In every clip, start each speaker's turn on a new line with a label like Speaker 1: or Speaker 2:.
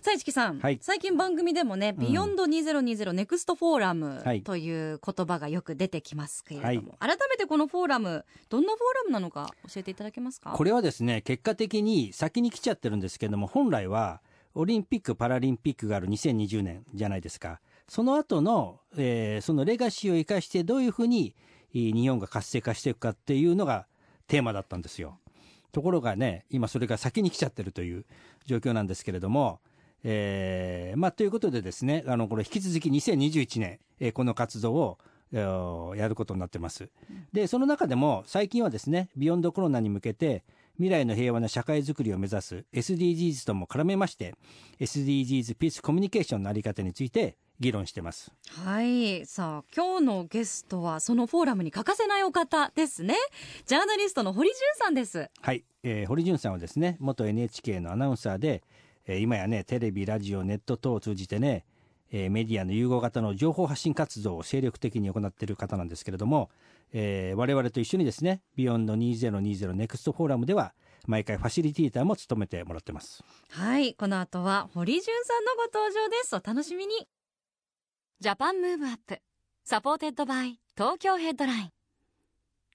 Speaker 1: さあ市木さん、
Speaker 2: はい。
Speaker 1: 最近番組でもね、 Beyond 2020 Next Forum
Speaker 2: はい。
Speaker 1: という言葉がよく出てきますけれども、改めてこのフォーラムどんなフォーラムなのか教えていただけますか？
Speaker 2: これはですね結果的に先に来ちゃってるんですけども本来はオリンピック・パラリンピックがある2020年じゃないですか。その後の、えーそのレガシーを生かしてどういうふうにえー日本が活性化していくかっていうのがテーマだったんですよ。ところがね今それが先に来ちゃってるという状況なんですけれどもえーまあ、ということでですねあのこれ引き続き2021年、えーこの活動をえーやることになってます。でその中でも最近はですねビヨンドコロナに向けて未来の平和な社会づくりを目指す SDGs とも絡めまして SDGs ピースコミュニケーションのあり方について議論してます。
Speaker 1: はいさあ今日のゲストはそのフォーラムに欠かせないお方ですねジャーナリストの堀潤さんです
Speaker 2: はい、えー堀潤さんはですね元 NHK のアナウンサーで、えー今やねテレビラジオネット等を通じてね、えーメディアの融合型の情報発信活動を精力的に行っている方なんですけれども、えー我々と一緒にですね Beyond 2020 Next Forum では毎回ファシリテーターも務めてもらってます。
Speaker 1: はいこの後は堀潤さんのご登場です。お楽しみに。 Japan Move Up。Supported by。Tokyo Headline。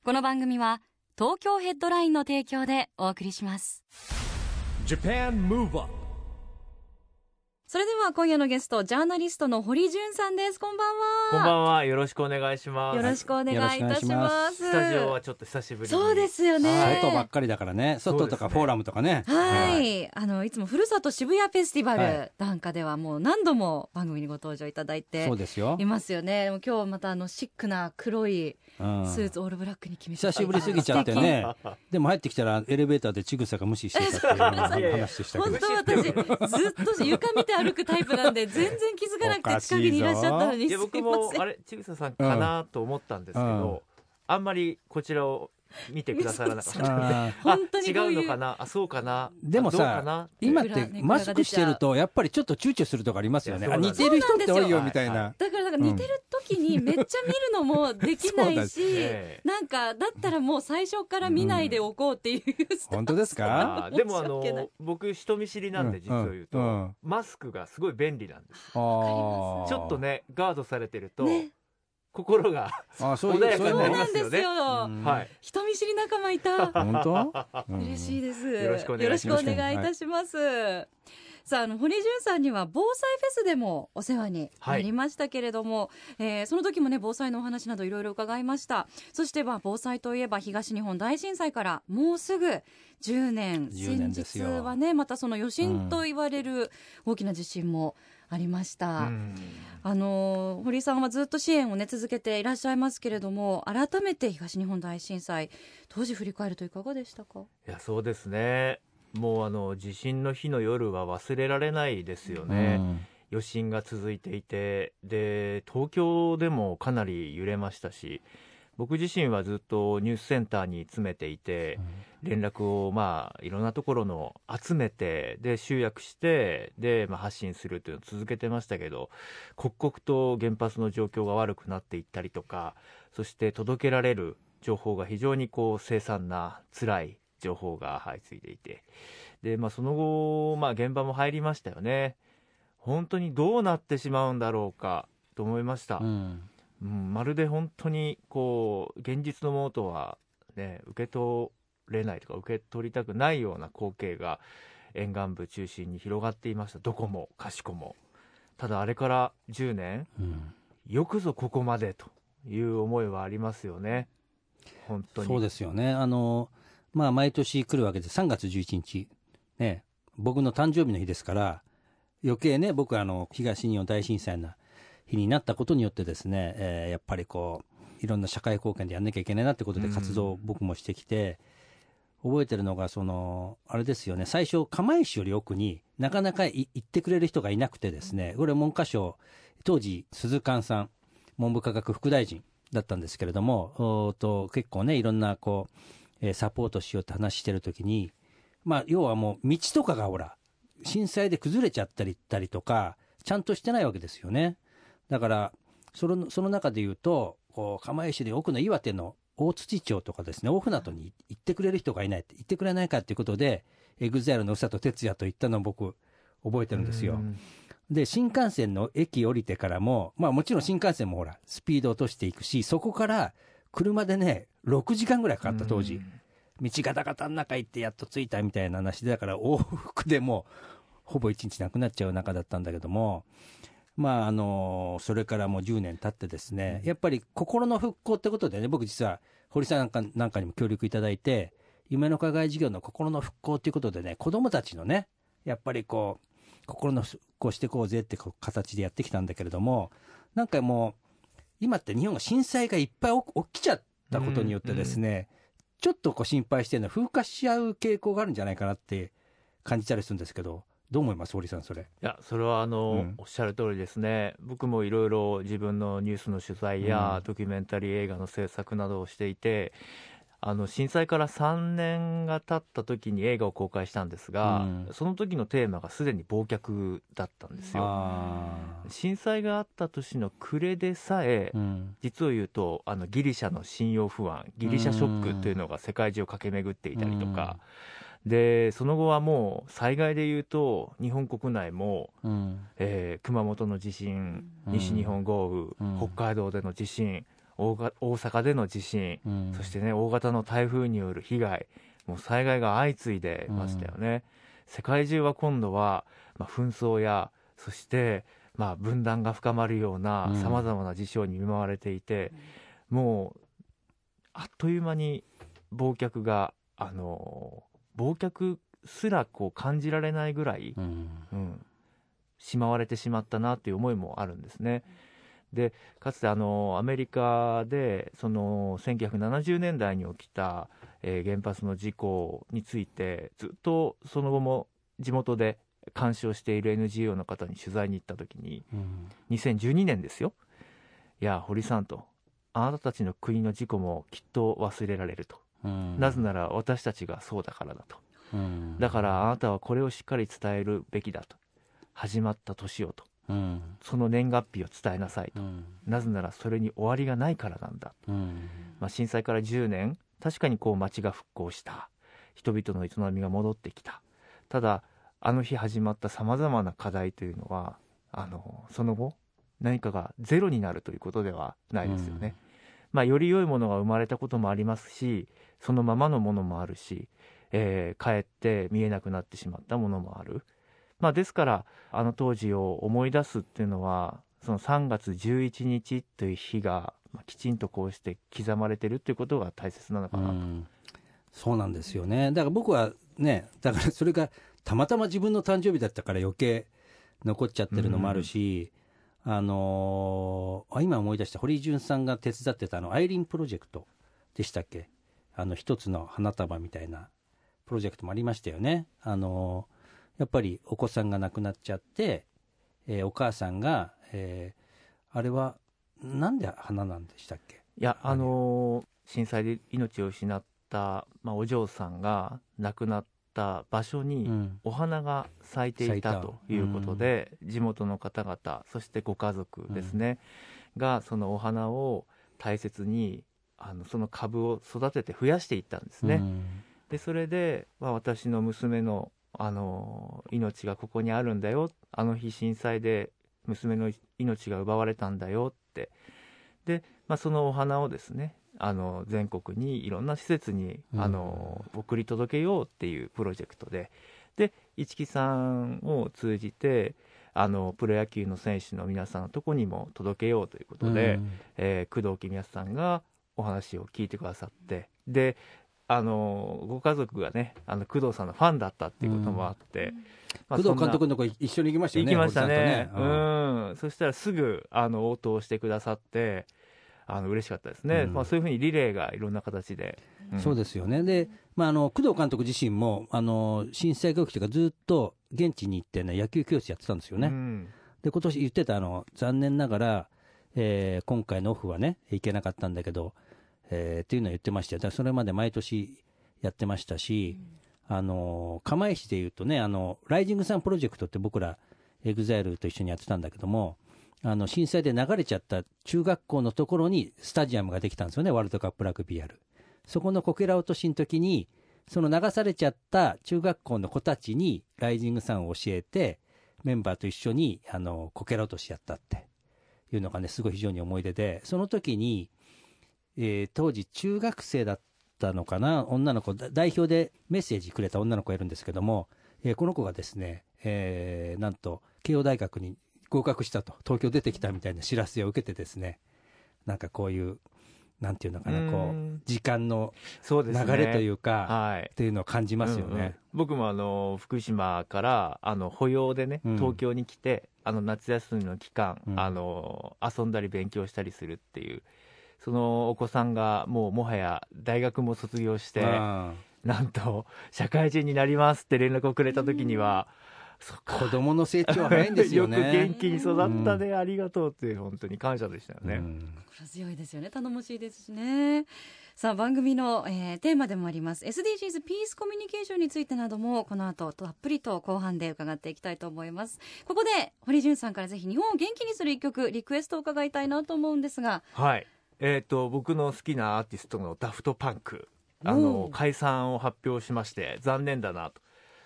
Speaker 1: この番組は東京ヘッドラインの提供でお送りします。
Speaker 3: Japan Move Up
Speaker 1: それでは今夜のゲストジャーナリストの堀潤さんですこんばんは
Speaker 4: こんばんは。よろしくお願いします。
Speaker 1: よろしくお願いいたします
Speaker 4: スタジオはちょっと久しぶりに。
Speaker 1: そうですよね
Speaker 2: 外ばっかりだからね外とかフォーラムとかね。
Speaker 1: はい、あのいつもふるさと渋谷フェスティバルなんかではもう何度も番組にご登場いただいて
Speaker 2: そうですよ
Speaker 1: い。ますよね。でも今日またあのシックな黒い
Speaker 2: うん
Speaker 1: スーツオールブラックに決めて
Speaker 2: 久しぶりすぎちゃってね。でも入ってきたらエレベーターでちぐさが無視してたっていう話でしたけ
Speaker 1: 本
Speaker 2: ど。
Speaker 1: 当私ずっと床見て歩くタイプなんで全然気づかなくて近くにいらっしゃったのに
Speaker 4: いや
Speaker 1: すいません。
Speaker 4: 僕もあれちぐささんかなと思ったんですけど、
Speaker 2: うん。
Speaker 4: あんまりこちらを見てくださらなかった。
Speaker 1: 本当に
Speaker 4: あ
Speaker 1: こういう
Speaker 4: 違うのかな？あそうかな？
Speaker 2: でもさ
Speaker 4: な？
Speaker 2: 今ってマスクしてるとやっぱりちょっと躊躇するとこありますよね。あ似てる人って多いよ
Speaker 4: そうなんですよ。
Speaker 2: みたいな。
Speaker 1: だからなんか似てる時にめっちゃ見るのもできないし、
Speaker 4: ええ。
Speaker 1: なんかだったらもう最初から見ないでおこうっていう。
Speaker 2: 本当ですか？
Speaker 4: でもあの僕人見知りなんで実を言うと、
Speaker 2: うんうん。
Speaker 4: マスクがすごい便利なんです。ちょっとねガードされてると、
Speaker 1: ね
Speaker 4: 心が、
Speaker 2: あそういう
Speaker 4: 穏やかに
Speaker 1: そう
Speaker 4: なりま
Speaker 1: なんですよ、
Speaker 2: うん
Speaker 4: はい
Speaker 1: 人見知り仲間いた
Speaker 2: 本当？
Speaker 1: 嬉しい
Speaker 2: い。
Speaker 1: です。
Speaker 4: よろしくお願いします
Speaker 1: よろしくお願いいたします。さあ、あの、堀潤さんには防災フェスでもお世話になりましたけれども、えーその時もね、防災のお話などいろいろ伺いました。そして、まあ、防災といえば東日本大震災からもうすぐ10年。
Speaker 2: 10年
Speaker 1: 先日はね、またその余震と言われる大きな地震もありました。
Speaker 4: うん。
Speaker 1: あの堀さんはずっと支援をね続けていらっしゃいますけれども改めて東日本大震災当時振り返るといかがでしたか？
Speaker 4: いやそうですね。もうあの地震の日の夜は忘れられないですよね、余震が続いていてで東京でもかなり揺れましたし僕自身はずっとニュースセンターに詰めていて連絡をまあいろんなところの集めてで集約してで、まあ、発信するというのを続けてましたけど刻々と原発の状況が悪くなっていったりとかそして届けられる情報が非常にこう凄惨な辛い情報が相次いでいて。で、まあ、その後、まあ、現場も入りましたよね。本当にどうなってしまうんだろうかと思いました、
Speaker 2: うん
Speaker 4: うん、まるで本当にこう現実のものとは、ね、受け取れないとか受け取りたくないような光景が沿岸部中心に広がっていました。どこもかしこも。ただあれから10年
Speaker 2: うん。
Speaker 4: よくぞここまでという思いはありますよね。本当に。
Speaker 2: そうですよね。あの、まあ、毎年来るわけで、3月11日、ね、僕の誕生日の日ですから、余計ね、僕はあの、東日本大震災の日になったことによってですね、えーやっぱりこう、いろんな社会貢献でやんなきゃいけないなってことで活動を僕もしてきて、覚えてるのが、その、あれですよね、最初、釜石より奥になかなかい行ってくれる人がいなくてですね、これ文科省、当時、鈴寛さん、文部科学副大臣だったんですけれども、おと結構ね、いろんなこう、えーサポートしようって話してるときに、まあ、要はもう道とかがほら、震災で崩れちゃったりったりとか、ちゃんとしてないわけですよね。だから、そのその中で言うと、こう釜石で奥の岩手の大槌町とかですね、大船渡に行ってくれる人がいないって、行ってくれないかっていうことで、 EXILE の ÜSA と TETSUYA と行ったのを僕、覚えてるんですよ。
Speaker 4: うん
Speaker 2: で、新幹線の駅降りてからも、まあもちろん新幹線もほら、スピード落としていくし、そこから車でね、6時間ぐらいかかった当時。道ガタガタの中行ってやっと着いたみたいな話で、だから往復でもう、ほぼ1日なくなっちゃう中だったんだけども、まああの、それからもう10年経ってですね、やっぱり心の復興ってことでね、僕実は堀さんなんかなんかにも協力いただいて、夢の課外事業の心の復興ということでね、子供たちのね、やっぱりこう、心の復興していこうぜって形でやってきたんだけれども、なんかもう、今って日本が震災がいっぱい起きちゃったことによってですね、ちょっとこう心配してるのは風化し合う傾向があるんじゃないかなって感じたりするんですけど、どう思います、堀さん、それ？
Speaker 4: いやそれはあの、
Speaker 2: うん。
Speaker 4: おっしゃる通りですね、僕もいろいろ自分のニュースの取材や、
Speaker 2: うん。
Speaker 4: ドキュメンタリー映画の制作などをしていて、あの震災から3年が経った時に映画を公開したんですが、
Speaker 2: うん。
Speaker 4: その時のテーマがすでに忘却だったんですよ。
Speaker 2: あ
Speaker 4: 震災があった年の暮れでさえ、
Speaker 2: ーうん。
Speaker 4: 実を言うとあのギリシャの信用不安ギリシャショックというのが世界中を駆け巡っていたりとか、でその後はもう災害で言うと日本国内も、
Speaker 2: うん。
Speaker 4: えー熊本の地震
Speaker 2: うん。
Speaker 4: 西日本豪雨、
Speaker 2: うん。
Speaker 4: 北海道での地震大が大阪での地震、
Speaker 2: うん。
Speaker 4: そしてね大型の台風による被害もう災害が相次いでましたよね、世界中は今度は、まあ、紛争やそして、まあ、分断が深まるような
Speaker 2: うん。
Speaker 4: さまざまな事象に見舞われていて、もうあっという間に忘却があの忘却すらこう感じられないぐらい、
Speaker 2: うん。
Speaker 4: うん、しまわれてしまったなという思いもあるんですね。でかつてあのアメリカでその1970年代に起きた、えー原発の事故についてずっとその後も地元で監視をしている NGO の方に取材に行った時に
Speaker 2: うん。
Speaker 4: 2012年ですよ。いや堀さんとあなたたちの国の事故もきっと忘れられると、
Speaker 2: うん。
Speaker 4: なぜなら私たちがそうだからだと。
Speaker 2: うん。
Speaker 4: だからあなたはこれをしっかり伝えるべきだと。始まった年をと。
Speaker 2: うん。
Speaker 4: その年月日を伝えなさいと。
Speaker 2: うん。
Speaker 4: なぜならそれに終わりがないからなんだ、
Speaker 2: うん。
Speaker 4: まあ、震災から10年確かにこう街が復興した。人々の営みが戻ってきた。ただあの日始まったさまざまな課題というのはあのその後何かがゼロになるということではないですよね、まあ、より良いものが生まれたこともありますしそのままのものもあるし、えーかえって見えなくなってしまったものもある、まあ、ですからあの当時を思い出すっていうのはその3月11日という日が、まあ、きちんとこうして刻まれてるっていうことが大切なのかなと、
Speaker 2: うん。そうなんですよね。だから僕はね、だからそれがたまたま自分の誕生日だったから余計残っちゃってるのもあるし、あのーあ今思い出した堀潤さんが手伝ってたあのアイリンプロジェクトでしたっけ？あの一つの花束みたいなプロジェクトもありましたよね。あのーやっぱりお子さんが亡くなっちゃって、えーお母さんが、えーあれはなんで花なんでしたっけ？
Speaker 4: いやあのー震災で命を失った、まあ、お嬢さんが亡くなった場所に、
Speaker 2: うん。
Speaker 4: お花が咲いていたということで、地元の方々そしてご家族ですね、がそのお花を大切にあのその株を育てて増やしていったんですね、
Speaker 2: うん。
Speaker 4: でそれで、まあ、私の娘のあの命がここにあるんだよあの日震災で娘の命が奪われたんだよって。で、まあ、そのお花をですねあの全国にいろんな施設に
Speaker 2: うん。
Speaker 4: あの送り届けようっていうプロジェクトで。で市木さんを通じてあのプロ野球の選手の皆さんのとこにも届けようということで、
Speaker 2: うん。
Speaker 4: えー工藤公康さんがお話を聞いてくださって。であのご家族がねあの工藤さんのファンだったっていうこともあって、まあ
Speaker 2: 工藤監督のとこ一緒に行きましたよね。
Speaker 4: 行きましたね。
Speaker 2: ね。
Speaker 4: うん。そしたらすぐあの応答してくださってあの嬉しかったですね、
Speaker 2: うん
Speaker 4: まあ、そういうふうにリレーがいろんな形で、
Speaker 2: うんそうですよね。で、まあ、あの、工藤監督自身も、あの、震災が起きてからずっと現地に行ってね、野球教室やってたんですよね。
Speaker 4: うん
Speaker 2: で、今年言ってたあの、残念ながら、えー今回のオフはね、行けなかったんだけど、えーっていうのは言ってましたよ。それまで毎年やってましたし、あの、釜石で言うとね、あの、 Rising Sun Project って僕ら、 EXILE と一緒にやってたんだけども、あの、震災で流れちゃった中学校のところにスタジアムができたんですよね、ワールドカップラグビーやる。そこのこけら落としの時に、その流されちゃった中学校の子たちに Rising Sun を教えて、メンバーと一緒に、あの、こけら落としやったっていうのがね、すごい非常に思い出で、その時に、えー当時中学生だったのかな、女の子、代表でメッセージくれた女の子がいるんですけども、えーこの子がですね、えーなんと、慶応大学に合格したと、東京出てきたみたいな知らせを受けてですね、なんかこういう、なんていうのかな、こ
Speaker 4: う
Speaker 2: う、時間の流れというか、
Speaker 4: はい。
Speaker 2: っていうのを感じますよ
Speaker 4: うんうん。
Speaker 2: ね。
Speaker 4: 僕もあの福島からあの保養でね
Speaker 2: うん。
Speaker 4: 東京に来て、あの夏休みの期間、
Speaker 2: うん。
Speaker 4: あの遊んだり勉強したりするっていうそのお子さんがもうもはや大学も卒業して
Speaker 2: うん
Speaker 4: なんと社会人になりますって連絡をくれた時には、
Speaker 2: 子供の成長は早いんですよね。
Speaker 4: よく元気に育ったね、ありがとうって本当に感謝でしたよね、
Speaker 2: うん。
Speaker 1: 心強いですよね。頼もしいですしね。さあ番組の、えーテーマでもあります。SDGs ピースコミュニケーションについてなどもこの後たっぷりと後半で伺っていきたいと思います。ここで堀潤さんからぜひ日本を元気にする一曲リクエストを伺いたいなと思うんですが。
Speaker 4: はい。えっ、と、僕の好きなアーティストのダフトパンク、あ
Speaker 1: お
Speaker 4: の
Speaker 1: う、
Speaker 4: 解散を発表しまして、残念だなと。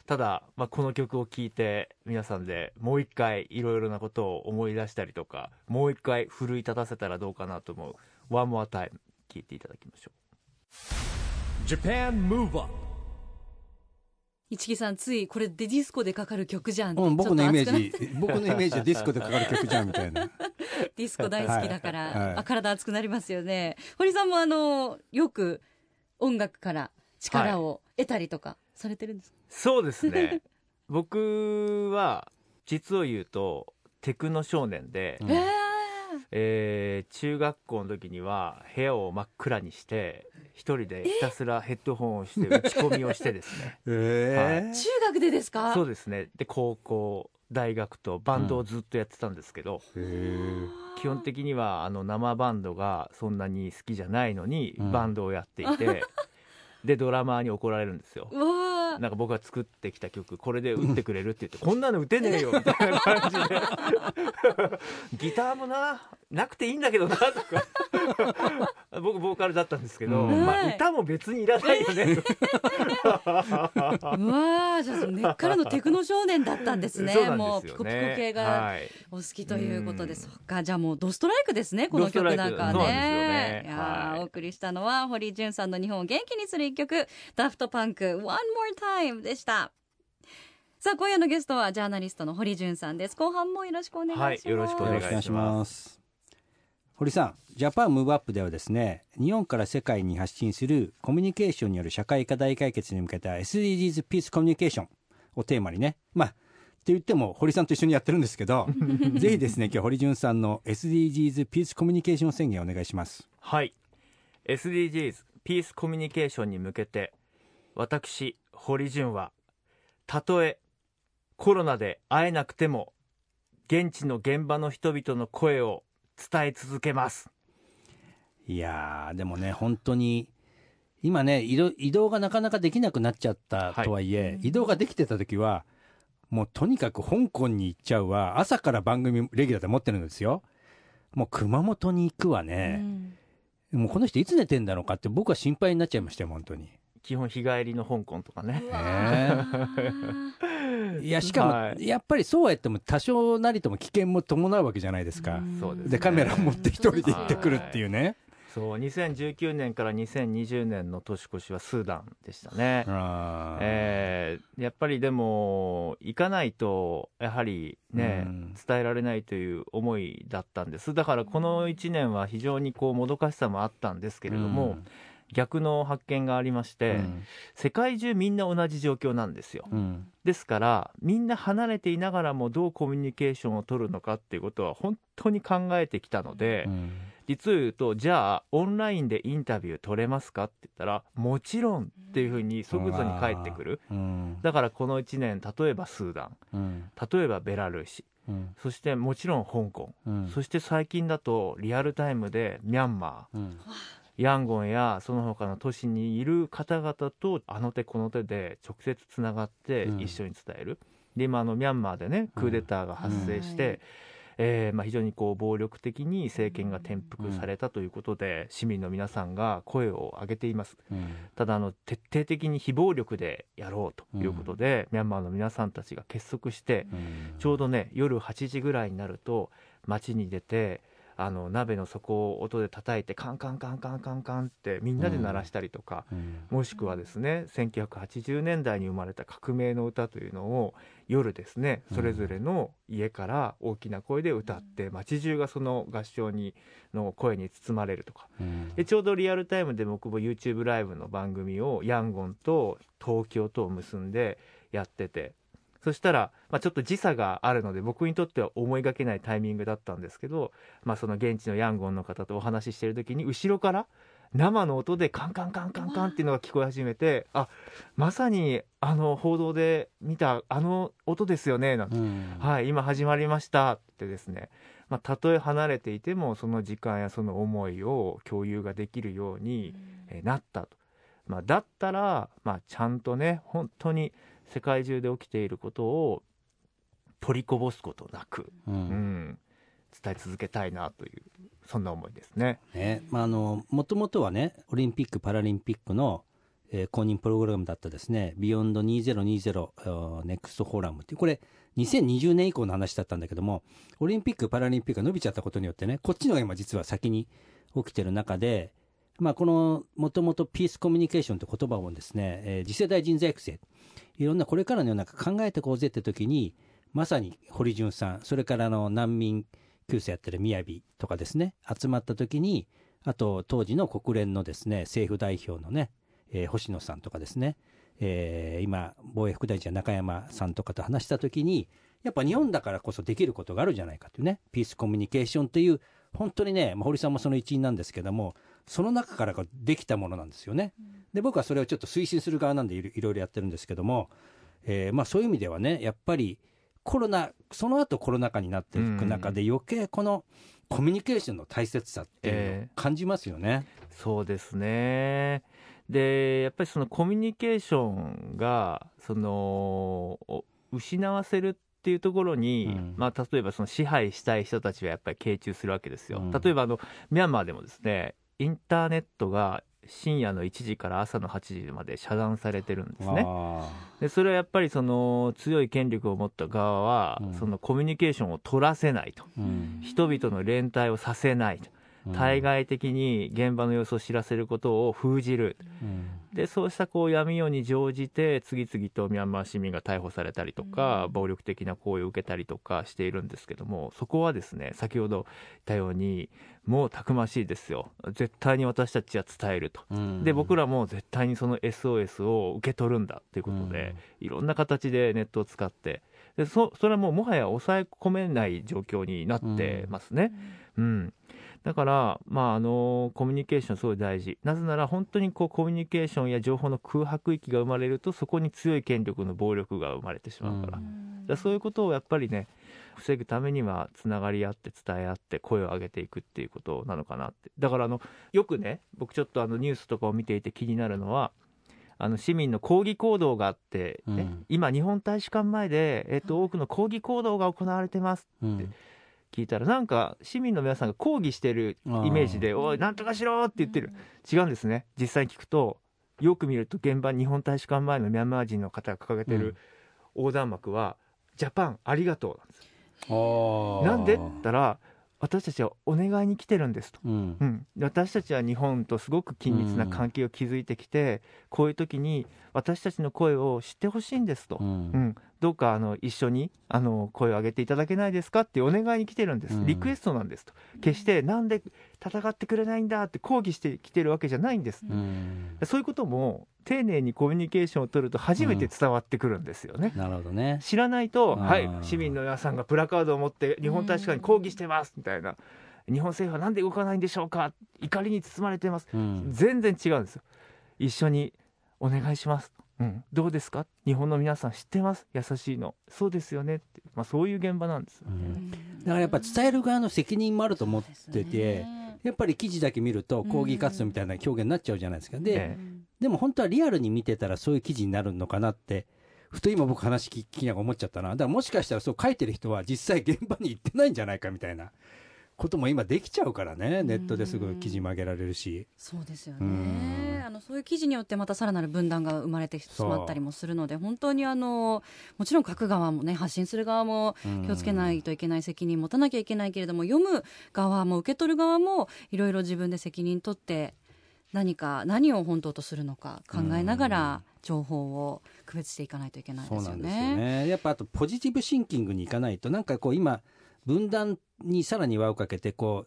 Speaker 4: ただ、まあ、この曲を聴いて、皆さんでもう一回いろいろなことを思い出したりとか、もう一回奮い立たせたらどうかなと思う、One More Time、聴いていただきましょ
Speaker 3: Japan Move Up
Speaker 1: 市木さんついこれでディスコでかかる曲じゃんって、
Speaker 2: うん、僕のイメージ、僕のイメージはディスコでかかる曲じゃんみたいな。
Speaker 1: ディスコ大好きだから、
Speaker 2: はいはい。
Speaker 1: あ体熱くなりますよね。堀さんもあのよく音楽から力を得たりとかされてるんですか、
Speaker 4: う。そうですね。僕は、実を言うと、テクノ少年で、
Speaker 2: うん。
Speaker 1: えー。
Speaker 4: えー中学校の時には部屋を真っ暗にして一人でひたすらヘッドホンをして打ち込みをしてですね。
Speaker 2: え
Speaker 1: 中学でですか？
Speaker 4: そうですね。で高校大学とバンドをずっとやってたんですけど、
Speaker 2: え
Speaker 4: 基本的にはあの生バンドがそんなに好きじゃないのに
Speaker 2: うん。
Speaker 4: バンドをやっていて、でドラマーに怒られるんですよ。なんか僕が作ってきた曲これで打ってくれるって言ってこんなの打てねえよみたいな感じで。ギターもななくていいんだけどなとか。僕ボーカルだったんですけど、
Speaker 2: うん。
Speaker 4: まあ、
Speaker 1: はい。
Speaker 4: 歌も別にいらないよね。
Speaker 1: うわーじゃあその根っからのテクノ少年だったんですね。
Speaker 4: そうなん
Speaker 1: もうピコピコ系が
Speaker 4: はい。
Speaker 1: お好きということで、
Speaker 4: うん
Speaker 1: そっか。じゃあもうドストライクですねこの曲なんかはね。
Speaker 4: ね。
Speaker 1: いやー
Speaker 4: はい。
Speaker 1: お送りしたのは堀潤さんの日本を元気にする一曲ダフトパンク One More Time でした。さあ今夜のゲストはジャーナリストの堀潤さんです。後半もよろしくお願いします、
Speaker 4: はいよろしくお願いします
Speaker 2: 堀さん、ジャパンムーブアップではですね、日本から世界に発信するコミュニケーションによる社会課題解決に向けた SDGs ピースコミュニケーションをテーマにね、まあ、って言っても堀さんと一緒にやってるんですけど、ぜひですね、今日堀潤さんの SDGs ピースコミュニケーション宣言をお願いします。
Speaker 4: はい SDGs ピースコミュニケーションに向けて私堀潤はたとえコロナで会えなくても現地の現場の人々の声を伝え続けます
Speaker 2: いやー、でもね、本当に、今ね移動、移動がなかなかできなくなっちゃったとはいえ、移動ができてた時は、もうとにかく香港に行っちゃうわ、朝から番組レギュラーで持ってるんですよ。もう熊本に行くわ
Speaker 1: う
Speaker 2: ね。
Speaker 1: ん
Speaker 2: もうこの人いつ寝てんだろうかって僕は心配になっちゃいましたよ、本当に。
Speaker 4: 基本日帰りの香港とかね
Speaker 1: うわー
Speaker 2: いや、しかも、
Speaker 4: はい。
Speaker 2: やっぱりそうは言っても多少なりとも危険も伴うわけじゃないですか。
Speaker 4: そうですね。
Speaker 2: で、カメラ持って一人で行ってくるっていうね。
Speaker 4: そう2019年から2020年の年越しはスーダンでしたね、えーやっぱりでも行かないとやはりね、
Speaker 2: うん。
Speaker 4: 伝えられないという思いだったんですだからこの1年は非常にこうもどかしさもあったんですけれども、逆の発見がありまして、
Speaker 2: うん。
Speaker 4: 世界中みんな同じ状況なんですよ。
Speaker 2: うん。
Speaker 4: ですからみんな離れていながらもどうコミュニケーションを取るのかっていうことは本当に考えてきたので、
Speaker 2: うん。
Speaker 4: 実を言うとじゃあオンラインでインタビュー取れますかって言ったらもちろんっていうふうに即座に返ってくる、
Speaker 2: うん。
Speaker 4: だからこの1年例えばスーダン
Speaker 2: うん。
Speaker 4: 例えばベラルーシ
Speaker 2: うん。
Speaker 4: そしてもちろん香港、
Speaker 2: うん。
Speaker 4: そして最近だとリアルタイムでミャンマー
Speaker 2: うん
Speaker 4: ヤンゴンやその他の都市にいる方々とあの手この手で直接つながって
Speaker 2: うん。
Speaker 4: 一緒に伝える、で今あのミャンマーでねクーデターが発生して、
Speaker 1: うん。
Speaker 4: えーまあ、非常にこう暴力的に政権が転覆されたということで、市民の皆さんが声を上げています。
Speaker 2: うん。
Speaker 4: ただあの徹底的に非暴力でやろうということで、ミャンマーの皆さんたちが結束して
Speaker 2: うん。
Speaker 4: ちょうどね夜8時ぐらいになると街に出てあの鍋の底を音で叩いてカンカンカンカンカンカンってみんなで鳴らしたりとか、
Speaker 2: うん。
Speaker 4: もしくはですね1980年代に生まれた革命の歌というのを夜ですねそれぞれの家から大きな声で歌って街中がその合唱にの声に包まれるとか。
Speaker 2: うん。
Speaker 4: でちょうどリアルタイムで僕も YouTube ライブの番組をヤンゴンと東京とを結んでやっててそしたら、まあ、ちょっと時差があるので僕にとっては思いがけないタイミングだったんですけど、まあ、その現地のヤンゴンの方とお話ししてる時に後ろから生の音でカンカンカンカンカンっていうのが聞こえ始めてあまさにあの報道で見たあの音ですよねなんて。
Speaker 2: うん。
Speaker 4: はい、今始まりましたってですね、まあ、たとえ離れていてもその時間やその思いを共有ができるように、えーなったと、まあ、だったら、まあ、ちゃんとね本当に世界中で起きていることを取りこぼすことなく、
Speaker 2: う
Speaker 4: うんん、伝え続けたいなというそんな思いですね。
Speaker 2: ねまあ、あのもともとはねオリンピック・パラリンピックの、えー公認プログラムだったですね「 Beyond 2020 Next Forum」っていうこれ2020年以降の話だったんだけどもオリンピック・パラリンピックが伸びちゃったことによってねこっちのが今実は先に起きてる中で、まあ、このもともとピースコミュニケーションって言葉をですね、えー次世代人材育成いろんなこれからの世の中考えていこうぜって時にまさに堀潤さんそれからの難民救世やってる雅とかですね集まった時にあと当時の国連のですね政府代表のね、えー星野さんとかですね、えー今防衛副大臣の中山さんとかと話した時にやっぱ日本だからこそできることがあるじゃないかというねピースコミュニケーションという本当にね、まあ、堀さんもその一員なんですけどもその中からができたものなんですよね。で僕はそれをちょっと推進する側なんでいろいろやってるんですけども、えーまあ、そういう意味ではねやっぱりコロナその後コロナ禍になっていく中で余計このコミュニケーションの大切さっていうのを感じますよね。
Speaker 4: そうですねでやっぱりそのコミュニケーションがそのお失わせるっていうところに、
Speaker 2: うん。
Speaker 4: まあ、例えばその支配したい人たちはやっぱり傾注するわけですよ、
Speaker 2: うん。
Speaker 4: 例えばあのミャンマーでもですねインターネットが深夜の1時から朝の8時まで遮断されてるんですね。
Speaker 2: あ
Speaker 4: でそれはやっぱりその強い権力を持った側は、
Speaker 2: うん。
Speaker 4: そのコミュニケーションを取らせないと。人々の連帯をさせないと対外的に現場の様子を知らせることを封じる。
Speaker 2: うん。
Speaker 4: でそうしたこう闇夜に乗じて次々とミャンマー市民が逮捕されたりとか、
Speaker 1: うん。
Speaker 4: 暴力的な行為を受けたりとかしているんですけどもそこはですね先ほど言ったようにもうたくましいですよ。絶対に私たちは伝えると。
Speaker 2: うん。
Speaker 4: で僕らも絶対にその SOS を受け取るんだということで、いろんな形でネットを使ってでそそれはもうもはや抑え込めない状況になってますね。うん、だから、まあ、あのコミュニケーションすごい大事。なぜなら本当にこうコミュニケーションや情報の空白域が生まれるとそこに強い権力の暴力が生まれてしまうから,、
Speaker 2: うん。
Speaker 4: そういうことをやっぱりね防ぐためにはつながり合って伝え合って声を上げていくっていうことなのかなって。だからあのよくね僕ちょっとあのニュースとかを見ていて気になるのはあの市民の抗議行動があって、ね
Speaker 2: うん。
Speaker 4: 今日本大使館前で、えっと、多くの抗議行動が行われてます
Speaker 2: うん
Speaker 4: 聞いたらなんか市民の皆さんが抗議してるイメージで「おいなんとかしろ!」って言ってる。違うんですね。実際に聞くとよく見ると現場日本大使館前のミャンマー人の方が掲げて
Speaker 2: うん。
Speaker 4: る横断幕は「ジャパンありがとう」なんです。なんでって言ったら私たちはお願いに来てるんですと、
Speaker 2: うん。
Speaker 4: うん、私たちは日本とすごく緊密な関係を築いてきて、こういう時に私たちの声を知ってほしいんですと、
Speaker 2: うん。
Speaker 4: うん、どうかあの一緒にあの声を上げていただけないですかってお願いに来てるんです、
Speaker 2: うん。
Speaker 4: リクエストなんですと。決してなんで戦ってくれないんだって抗議してきてるわけじゃないんです、
Speaker 2: うん。
Speaker 4: そういうことも丁寧にコミュニケーションを取ると初めて伝わってくるんですよね、
Speaker 2: なるほどね。
Speaker 4: 知らないと、はい、市民の皆さんがプラカードを持って日本大使館に抗議してますみたいな。日本政府はなんで動かないんでしょうか怒りに包まれてます。
Speaker 2: うん。
Speaker 4: 全然違うんですよ。一緒にお願いします、うん、どうですか？日本の皆さん知ってます？優しいの。そうですよね。って、まあ、そういう現場なんですよね、
Speaker 2: うん。だからやっぱ伝える側の責任もあると思ってて、やっぱり記事だけ見ると抗議活動みたいな表現になっちゃうじゃないですか。で、
Speaker 4: え。
Speaker 2: でも本当はリアルに見てたらそういう記事になるのかなって、ふと今僕話聞きながら思っちゃったな。だからもしかしたらそう書いてる人は実際現場に行ってないんじゃないかみたいなことも今できちゃうからね。ネットですぐ記事も上げられるし。
Speaker 1: そうですよ
Speaker 2: うん
Speaker 1: ねあのそういう記事によってまたさらなる分断が生まれてしまったりもするので本当にあのもちろん書く側もね発信する側も気をつけないといけない責任持たなきゃいけないけれども読む側も受け取る側もいろいろ自分で責任取って何か何を本当とするのか考えながら情報を区別していかないといけないですよ
Speaker 2: そうなんですよ
Speaker 1: ね。
Speaker 2: ね。やっぱあとポジティブシンキングに行かないと、なんかこう今、分断にさらに輪をかけて、こ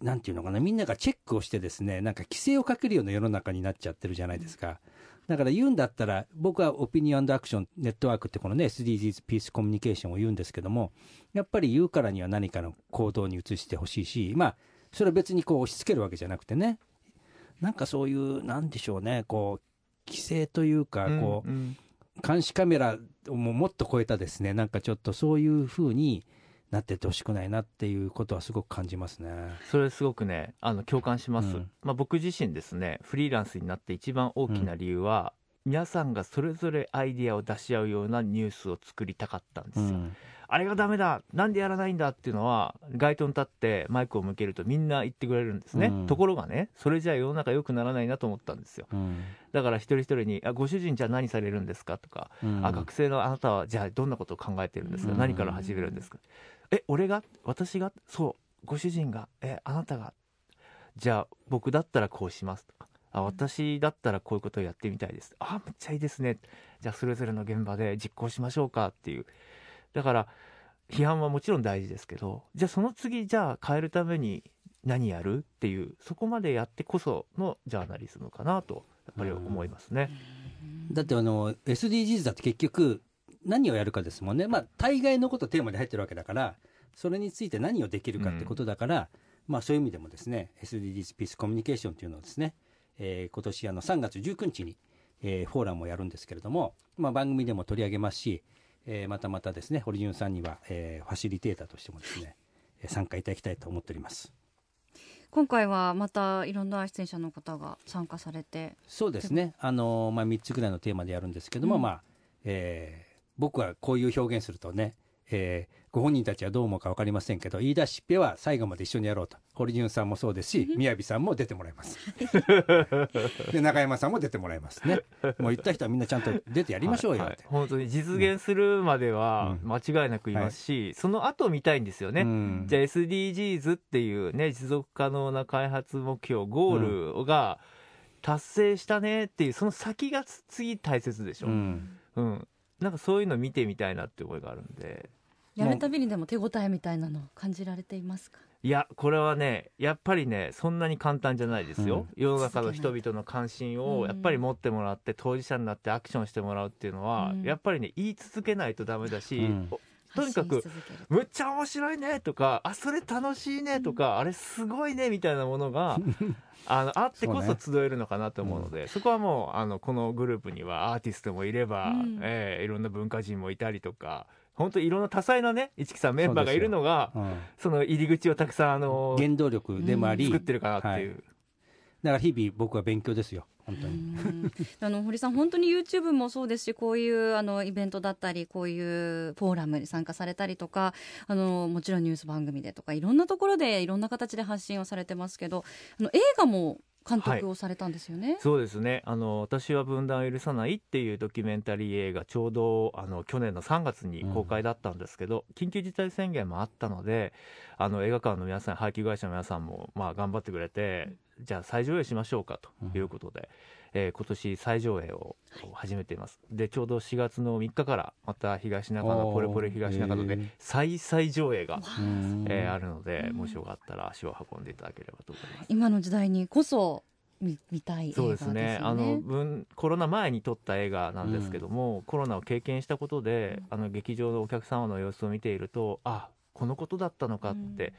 Speaker 2: う、なんていうのかな、みんながチェックをしてですね、なんか規制をかけるような世の中になっちゃってるじゃないですか。だから言うんだったら、僕はオピニオンアクションネットワークってこのね、SDGs ピースコミュニケーションを言うんですけども、やっぱり言うからには何かの行動に移してほしいし、まあ、それは別にこう押し付けるわけじゃなくてね、なんかそういう、なんでしょうね、こう、規制というか、こう、
Speaker 4: うんうん
Speaker 2: 監視カメラをももっと超えたですね、なんかちょっとそういう風になってってほしくないなっていうことはすごく感じますね。
Speaker 4: それすごくねあの共感します、
Speaker 2: うん。
Speaker 4: まあ、僕自身ですねフリーランスになって一番大きな理由は、皆さんがそれぞれアイディアを出し合うようなニュースを作りたかったんですよ、
Speaker 2: うん
Speaker 4: あれがダメだなんでやらないんだっていうのは街頭に立ってマイクを向けるとみんな言ってくれるんですね、
Speaker 2: うん。
Speaker 4: ところがねそれじゃあ世の中良くならないなと思ったんですよ。
Speaker 2: うん。
Speaker 4: だから一人一人にあ「ご主人じゃあ何されるんですか?」とか、
Speaker 2: うん。
Speaker 4: あ学生のあなたはじゃあどんなことを考えてるんですか、
Speaker 2: うん。
Speaker 4: 何から始めるんですか。え俺が？私が？そう。ご主人が？えあなたが？じゃあ僕だったらこうしますとか。あ私だったらこういうことをやってみたいです。あめっちゃいいですね。じゃあそれぞれの現場で実行しましょうかっていうだから批判はもちろん大事ですけどじゃあその次じゃあ変えるために何やるっていうそこまでやってこそのジャーナリズムかなとやっぱり思いますね。
Speaker 2: だってあの SDGs だって結局何をやるかですもんね。まあ大概のことテーマで入ってるわけだから、それについて何をできるかってことだから、まあそういう意味でもですね、SDGs ピースコミュニケーションというのをですね、えー今年あの3月19日に、えーフォーラムをやるんですけれども、まあ番組でも取り上げますし、えーまたまたですね、堀潤さんには、えーファシリテーターとしてもですね、えー参加いただきたいと思っております。
Speaker 1: 今回はまたいろんな出演者の方が参加されて。
Speaker 2: そうですね、あのまあ、3つぐらいのテーマでやるんですけども、
Speaker 1: うん。
Speaker 2: まあえー僕はこういう表現するとね、えーご本人たちはどう思うか分かりませんけど、言い出しっぺは最後まで一緒にやろうと、堀潤さんもそうですし、宮城さんも出てもらいます。で中山さんも出てもらいますね。もう言った人はみんなちゃんと出てやりましょうよって。
Speaker 4: はいはい。本当に実現するまでは
Speaker 2: うん。
Speaker 4: 間違いなくいますし、その後見たいんですよね。
Speaker 2: うん。
Speaker 4: じゃあ SDGs っていうね持続可能な開発目標ゴールが達成したねっていうその先が次大切でしょ、
Speaker 2: う
Speaker 4: うん
Speaker 2: ん。
Speaker 4: なんかそういうの見てみたいなって思いがあるんで
Speaker 1: やるたびにでも手応えみたいなのを感じられていますか？
Speaker 4: いやこれはねやっぱりねそんなに簡単じゃないですよ、世の中の人々の関心
Speaker 1: うん。
Speaker 4: をやっぱり持ってもらって当事者になってアクションしてもらうっていうのは、
Speaker 1: うん。
Speaker 4: やっぱりね言い続けないとダメだし、
Speaker 2: うん。
Speaker 4: おとにかくむっちゃ面白いねとかあそれ楽しいねとか、あれすごいねみたいなものがあのあってこそ集えるのかなと思うのでそ,、こはもうあのこのグループにはアーティストもいれば、
Speaker 1: うん。
Speaker 4: えーいろんな文化人もいたりとか本当いろんな多彩なね市木さんメンバーがいるのがそ
Speaker 2: うん
Speaker 4: の入り口をたくさんあの
Speaker 2: 原動力でもあり、
Speaker 4: 作ってるかなっていう。
Speaker 2: だから日々僕は勉強ですよ、本当に。
Speaker 1: うんあの堀さん、本当に YouTube もそうですし、こういうあのイベントだったり、こういうフォーラムに参加されたりとか、あのもちろんニュース番組でとか、いろんなところでいろんな形で発信をされてますけど、あの映画も監督をされたんですよね？
Speaker 4: そうですね。あの私は分断を許さないっていうドキュメンタリー映画ちょうどあの去年の3月に公開だったんですけど、緊急事態宣言もあったのであの映画館の皆さん配給会社の皆さんもまあ頑張ってくれてじゃあ再上映しましょうかということで、えー今年再上映を始めています。でちょうど4月の3日からまた東中野ポレポレ東中野で再々上映が、
Speaker 2: うん
Speaker 4: えーあるのでもしよかったら足を運んでいただければと思います。
Speaker 1: 今の時代にこそ見見たい映画
Speaker 4: そう
Speaker 1: で
Speaker 4: すすね。あの分コロナ前に撮った映画なんですけども、コロナを経験したことで、あの劇場のお客様の様子を見ているとあこのことだったのかって、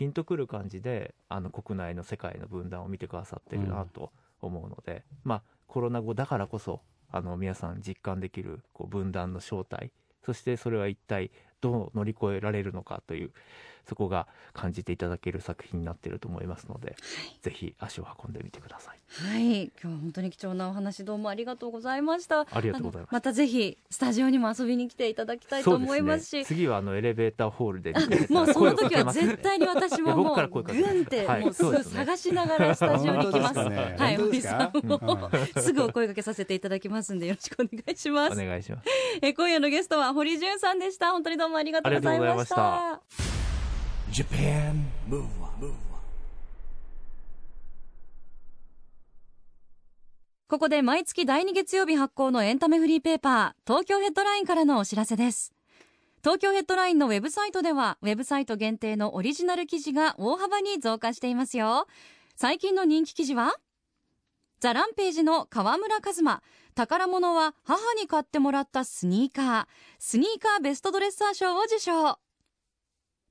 Speaker 4: ピンとくる感じであの国内の世界の分断を見てくださってるなと思うので、まあコロナ後だからこそあの皆さん実感できるこう分断の正体そしてそれは一体どう乗り越えられるのかというそこが感じていただける作品になっていると思いますので、ぜひ足を運んでみてください。
Speaker 1: はい、今日は本当に貴重なお話どうもありがとうございました。
Speaker 4: ありがとうございます
Speaker 1: またぜひスタジオにも遊びに来ていただきたいと思いますし。
Speaker 4: 次はあのエレベーターホールで
Speaker 1: あ もうその時は絶対に私ももう
Speaker 4: 僕から声かけます
Speaker 1: グンって
Speaker 4: はい
Speaker 1: もうすぐ探しながらスタジオに行きます。
Speaker 2: ね
Speaker 1: はい、堀さ
Speaker 2: か？
Speaker 1: んも
Speaker 2: うん
Speaker 1: すぐお声掛けさせていただきますんでよろしくお願いしま
Speaker 4: お
Speaker 1: す。
Speaker 4: 願いします。
Speaker 1: え今夜のゲストは堀潤さんでした。本当にどうもありがとうございまし
Speaker 4: ありがとうございま
Speaker 1: た。
Speaker 3: Japan Move Up,
Speaker 1: ここで毎月第2月曜日発行のエンタメフリーペーパー、東京ヘッドラインからのお知らせです。東京ヘッドラインのウェブサイトでは、ウェブサイト限定のオリジナル記事が大幅に増加していますよ。最近の人気記事はザ・ランページの河村和馬。宝物は母に買ってもらったスニーカー。スニーカーベストドレッサー賞を受賞。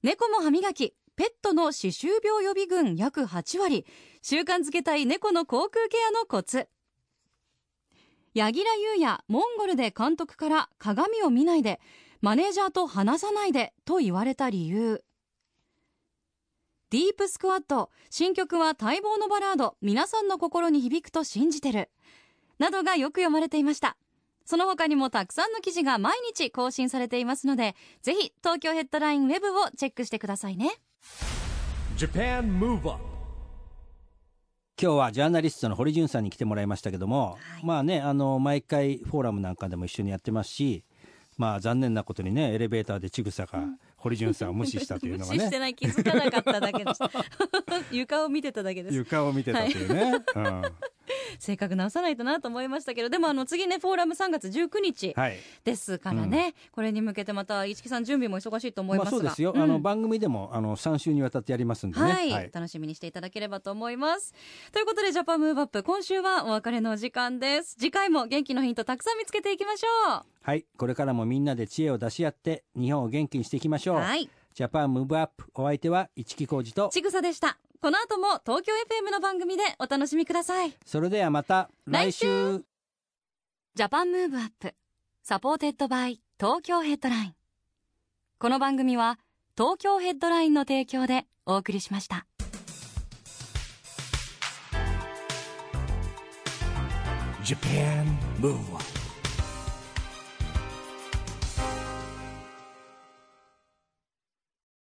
Speaker 1: 猫も歯磨き。ペットの歯周病予備軍約8割。習慣づけたい猫の口腔ケアのコツ。柳楽優弥モンゴルで監督から鏡を見ないでマネージャーと話さないでと言われた理由ディープスクワット新曲は待望のバラード皆さんの心に響くと信じてるなどがよく読まれていましたその他にもたくさんの記事が毎日更新されていますのでぜひ東京ヘッドラインウェブをチェックしてくださいね。
Speaker 3: Japan Move Up
Speaker 2: 今日はジャーナリストの堀潤さんに来てもらいましたけども、
Speaker 1: はい。
Speaker 2: まあねあの毎回フォーラムなんかでも一緒にやってますしまあ残念なことにねエレベーターでちぐさが堀潤さんを無視したというのが
Speaker 1: 無視して
Speaker 2: ね
Speaker 1: ない気づかなかっただけです 床を見てただけです。
Speaker 2: 床を見てたというね、うん
Speaker 1: 性格直さないとなと思いましたけどでもあの次ねフォーラム3月19日
Speaker 2: はい。
Speaker 1: ですからね、これに向けてまた市木さん準備も忙しいと思いますが、
Speaker 2: あそうですよ、
Speaker 1: うん。
Speaker 2: あの番組でもあの3週にわたってやりますんでね。
Speaker 1: はい、楽しみにしていただければと思います。ということでジャパンムーブアップ今週はお別れのお時間です。次回も元気のヒントたくさん見つけていきましょ
Speaker 2: はい。これからもみんなで知恵を出し合って日本を元気にしていきましょう、
Speaker 1: うはい。
Speaker 2: Japan Move Up お相手は一木広治と
Speaker 1: ちぐさでしたこの後も東京 FM の番組でお楽しみください。
Speaker 2: それではまた来週。
Speaker 1: 来 Japan Move Up。Supported by 東京ヘッドライン。この番組は東京ヘッドラインの提供でお送りしました。
Speaker 3: Japan Move Up